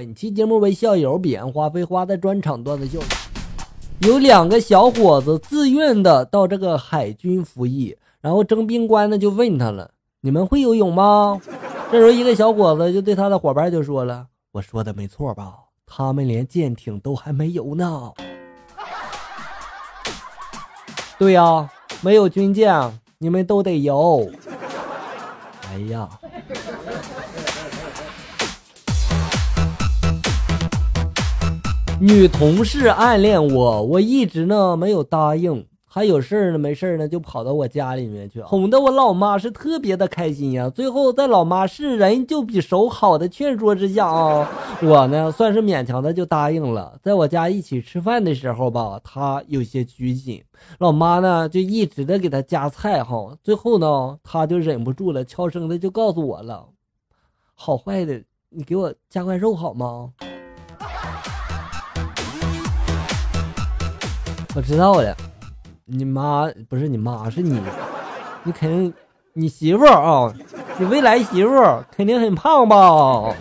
本期节目为校友彼岸花飞花的专场段子秀。有两个小伙子自愿的到这个海军服役，然后征兵官呢就问他了：“你们会游泳吗？”这时候一个小伙子就对他的伙伴就说了：“我说的没错吧？他们连舰艇都还没有呢。”对呀，没有军舰，你们都得游。哎呀。女同事暗恋我，我一直呢没有答应。还有事儿呢，没事儿呢就跑到我家里面去，哄得我老妈是特别的开心呀。最后在老妈是人就比手好的劝说之下啊，我呢算是勉强的就答应了。在我家一起吃饭的时候吧，她有些拘谨，老妈呢就一直的给她夹菜哈。最后呢，她就忍不住了，悄声的就告诉我了：“好坏的，你给我加块肉好吗？”我知道了，你妈不是你妈是你，你肯定你媳妇啊，你未来媳妇肯定很胖吧？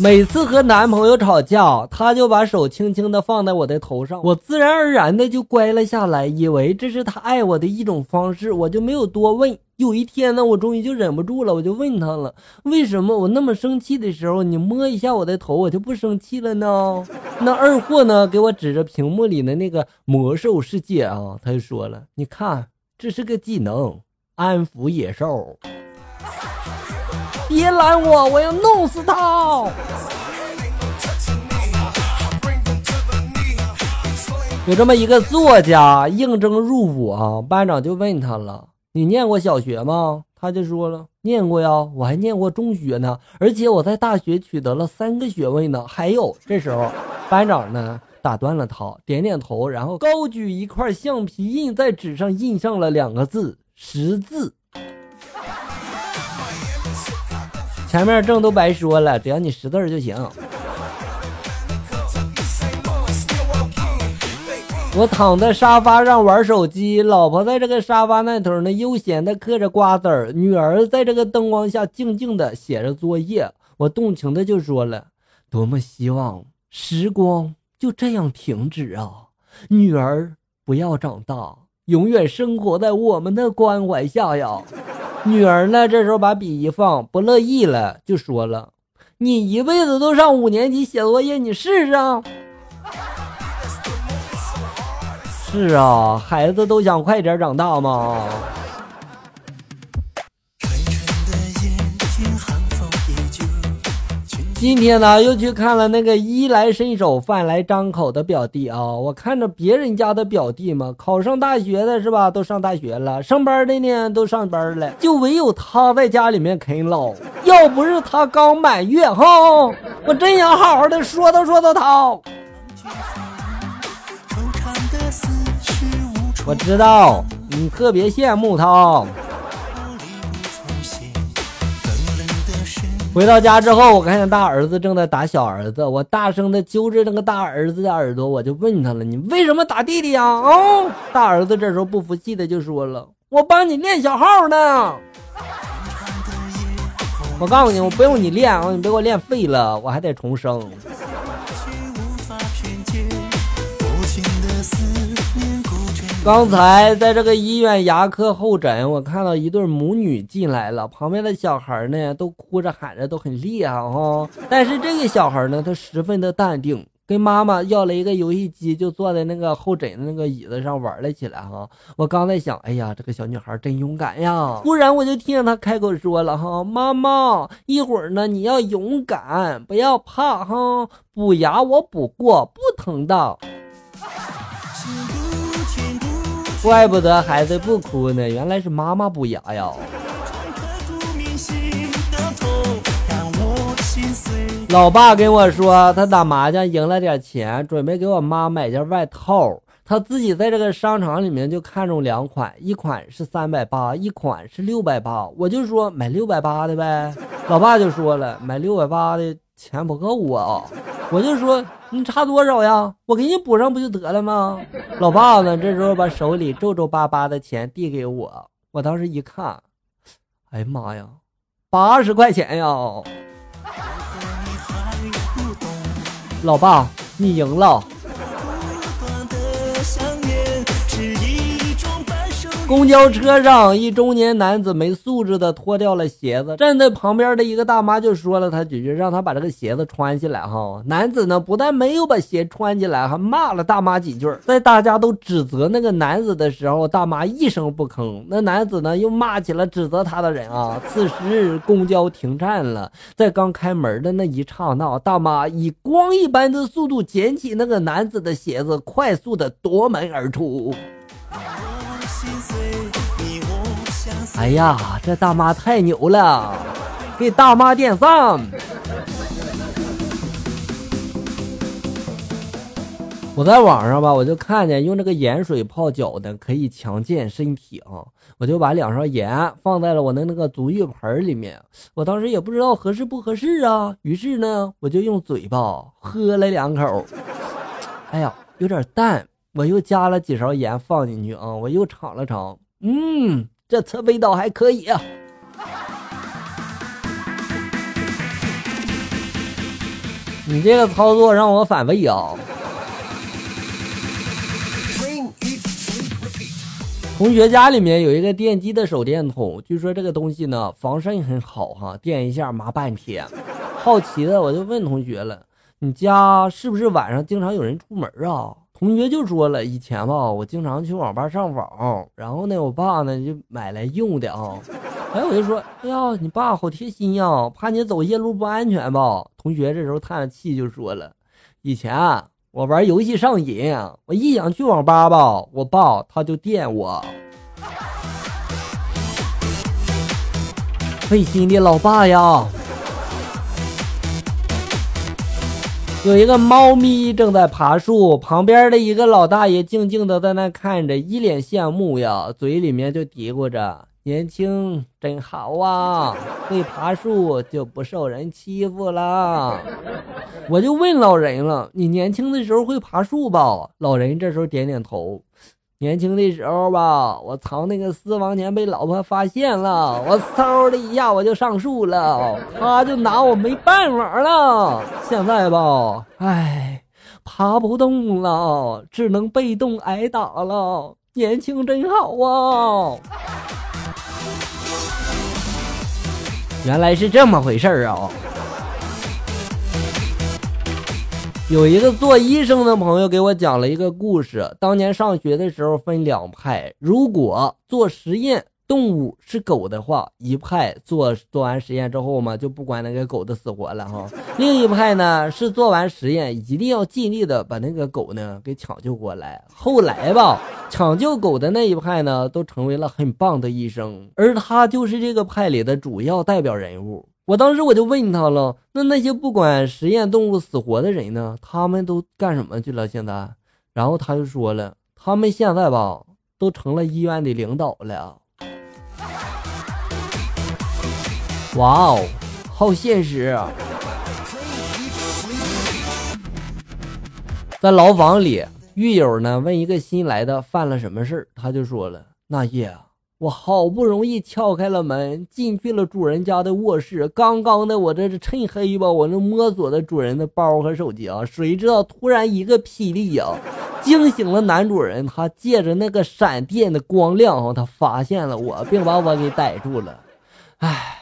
每次和男朋友吵架，他就把手轻轻的放在我的头上，我自然而然的就乖了下来，以为这是他爱我的一种方式，我就没有多问。有一天呢，我终于就忍不住了，我就问他了：为什么我那么生气的时候，你摸一下我的头，我就不生气了呢？那二货呢，给我指着屏幕里的那个魔兽世界啊，他就说了：你看，这是个技能，安抚野兽。别拦我，我要弄死他！有这么一个作家应征入伍啊，班长就问他了：“你念过小学吗？”他就说了：“念过呀，我还念过中学呢，而且我在大学取得了三个学位呢。”还有，这时候班长呢打断了他，点点头，然后高举一块橡皮印在纸上印上了两个字“识字”。前面证都白说了，只要你识字就行。我躺在沙发上玩手机，老婆在这个沙发那头呢，悠闲的嗑着瓜子儿，女儿在这个灯光下静静的写着作业。我动情的就说了：“多么希望时光就这样停止啊！女儿不要长大，永远生活在我们的关怀下呀。”女儿呢？这时候把笔一放，不乐意了，就说了：“你一辈子都上五年级写作业，你试试。”是啊，孩子都想快点长大嘛。今天呢，又去看了那个衣来伸手、饭来张口的表弟啊！我看着别人家的表弟嘛，考上大学的是吧？都上大学了，上班的呢都上班了，就唯有他在家里面啃老。要不是他刚满月哈，我真想好好的说道说道他。我知道你特别羡慕他。回到家之后，我看见大儿子正在打小儿子，我大声的揪着那个大儿子的耳朵，我就问他了：“你为什么打弟弟呀？”哦！大儿子这时候不服气的就说了：“我帮你练小号呢。”我告诉你，我不用你练啊，你别给我练废了，我还得重生。刚才在这个医院牙科候诊，我看到一对母女进来了，旁边的小孩呢都哭着喊着，都很厉害哈。但是这个小孩呢，他十分的淡定，跟妈妈要了一个游戏机，就坐在那个候诊的那个椅子上玩了起来哈。我刚在想，哎呀，这个小女孩真勇敢呀！忽然我就听见她开口说了哈：“妈妈，一会儿呢你要勇敢，不要怕哈，补牙我补过，不疼的。”怪不得孩子不哭呢，原来是妈妈补牙呀。老爸跟我说，他打麻将赢了点钱，准备给我妈买件外套。他自己在这个商场里面就看中两款，一款是三百八，一款是六百八。我就说买六百八的呗。老爸就说了，买六百八的钱不够啊。我就说你差多少呀？我给你补上不就得了吗？老爸呢？这时候把手里皱皱巴巴的钱递给我，我当时一看，哎呀妈呀，八十块钱呀！老爸，你赢了。公交车上，一中年男子没素质的脱掉了鞋子，站在旁边的一个大妈就说了他几句，让他把这个鞋子穿起来。哈，男子呢不但没有把鞋穿起来，还骂了大妈几句。在大家都指责那个男子的时候，大妈一声不吭。那男子呢又骂起了指责他的人啊。此时公交停站了，在刚开门的那一刹那，大妈以光一般的速度捡起那个男子的鞋子，快速的夺门而出。哎呀，这大妈太牛了，给大妈点赞！我在网上吧，我就看见用这个盐水泡脚的可以强健身体啊，我就把两勺盐放在了我的那个足浴盆里面。我当时也不知道合适不合适啊，于是呢，我就用嘴巴喝了两口。哎呀，有点淡，我又加了几勺盐放进去啊，我又尝了尝，嗯。这次味道还可以啊！你这个操作让我反胃啊！同学家里面有一个电机的手电筒，据说这个东西呢防渗很好哈，电一下麻半天。好奇的我就问同学了：“你家是不是晚上经常有人出门啊？”同学就说了，以前吧，我经常去网吧上网，然后呢，我爸呢就买来用的啊。哎，我就说，哎呀，你爸好贴心呀，怕你走夜路不安全吧？同学这时候叹了气就说了，以前我玩游戏上瘾，我一想去网吧吧，我爸他就电我。费心的老爸呀。有一个猫咪正在爬树，旁边的一个老大爷静静的在那看着，一脸羡慕呀，嘴里面就嘀咕着：“年轻真好啊，会爬树就不受人欺负了。”我就问老人了：“你年轻的时候会爬树吧？”老人这时候点点头。年轻的时候吧，我藏那个私房钱被老婆发现了，我嗖的一下我就上树了，他就拿我没办法了。现在吧，唉，爬不动了，只能被动挨打了。年轻真好啊！原来是这么回事啊。有一个做医生的朋友给我讲了一个故事。当年上学的时候分两派，如果做实验动物是狗的话，一派做做完实验之后嘛，就不管那个狗的死活了哈。另一派呢是做完实验一定要尽力的把那个狗呢给抢救过来。后来吧，抢救狗的那一派呢都成为了很棒的医生，而他就是这个派里的主要代表人物。我当时我就问他了，那那些不管实验动物死活的人呢？他们都干什么去了？现在，然后他就说了，他们现在吧，都成了医院的领导了。哇哦，好现实！在牢房里，狱友呢问一个新来的犯了什么事儿，他就说了，那夜啊。我好不容易撬开了门，进去了主人家的卧室。刚刚的我这是趁黑吧，我那摸索的主人的包和手机啊，谁知道突然一个霹雳呀，惊醒了男主人。他借着那个闪电的光亮啊，他发现了我，并把我给逮住了。唉，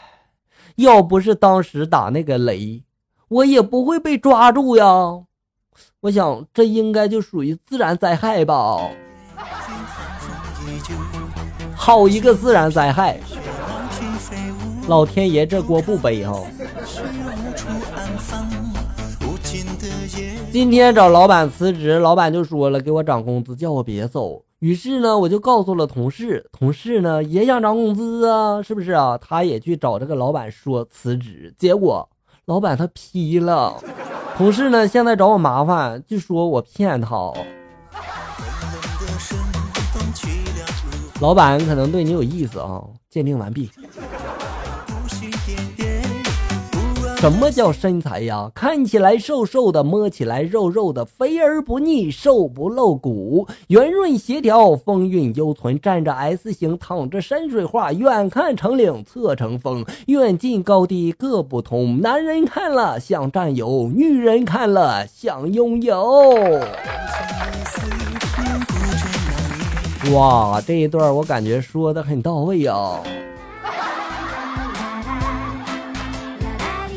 要不是当时打那个雷，我也不会被抓住呀。我想这应该就属于自然灾害吧。好一个自然灾害！老天爷这锅不背哈。今天找老板辞职，老板就说了给我涨工资，叫我别走。于是呢，我就告诉了同事，同事呢也想涨工资啊，是不是啊？他也去找这个老板说辞职，结果老板他批了。同事呢现在找我麻烦，就说我骗他。老板可能对你有意思啊！鉴定完毕。什么叫身材呀？看起来瘦瘦的，摸起来肉肉的，肥而不腻，瘦不露骨，圆润协调，风韵犹存，站着 S 型，躺着山水画，远看成岭，侧成峰，远近高低各不同。男人看了想占有，女人看了想拥有。哇，这一段我感觉说的很到位啊。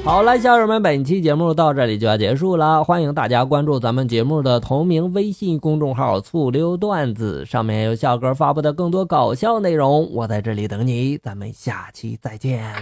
好了，小友们，本期节目到这里就要结束了。欢迎大家关注咱们节目的同名微信公众号“醋溜段子”，上面有笑哥发布的更多搞笑内容。我在这里等你，咱们下期再见。